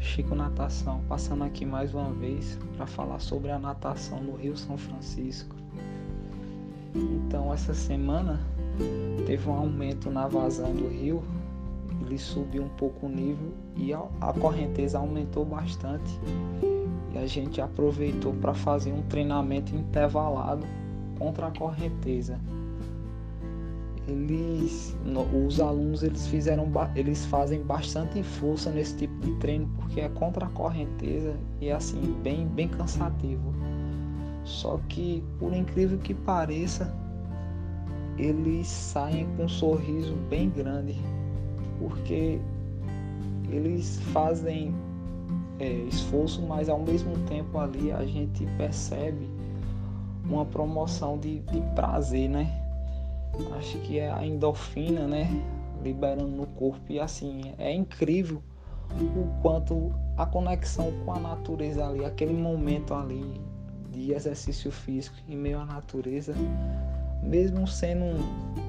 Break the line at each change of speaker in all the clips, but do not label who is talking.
Chico Natação, passando aqui mais uma vez para falar sobre a natação no Rio São Francisco. Então, essa semana teve um aumento na vazão do rio, ele subiu um pouco o nível e a correnteza aumentou bastante. E a gente aproveitou para fazer um treinamento intervalado contra a correnteza. Eles, os alunos eles fizeram, eles fazem bastante força nesse tipo de treino porque é contra a correnteza e assim bem, bem cansativo. Só que por incrível que pareça, eles saem com um sorriso bem grande, porque eles fazem é, esforço, mas ao mesmo tempo ali a gente percebe uma promoção de, de prazer, né? Acho que é a endorfina, né? Liberando no corpo e assim é incrível o quanto a conexão com a natureza ali, aquele momento ali de exercício físico em meio à natureza mesmo sendo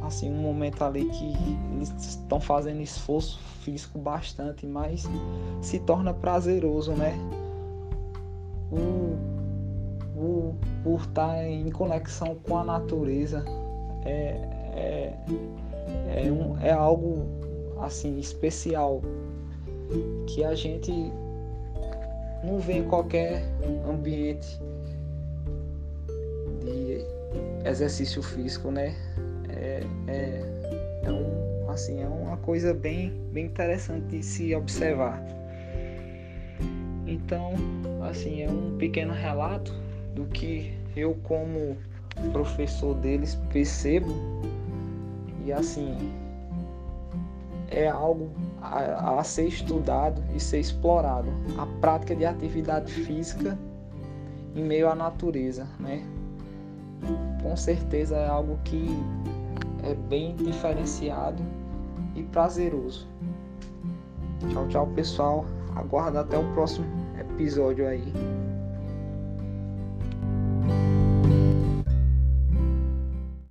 assim um momento ali que eles estão fazendo esforço físico bastante, mas se torna prazeroso, né? O, o, por estar em conexão com a natureza é, é, é, um, é algo assim especial que a gente não vê em qualquer ambiente exercício físico, né? É, é, é, um, assim, é uma coisa bem, bem interessante de se observar. Então, assim, é um pequeno relato do que eu como professor deles percebo e assim é algo a, a, ser estudado e ser explorado a prática de atividade física em meio à natureza, né? com certeza é algo que é bem diferenciado e prazeroso. Tchau, tchau, pessoal. Aguardo até o próximo episódio aí.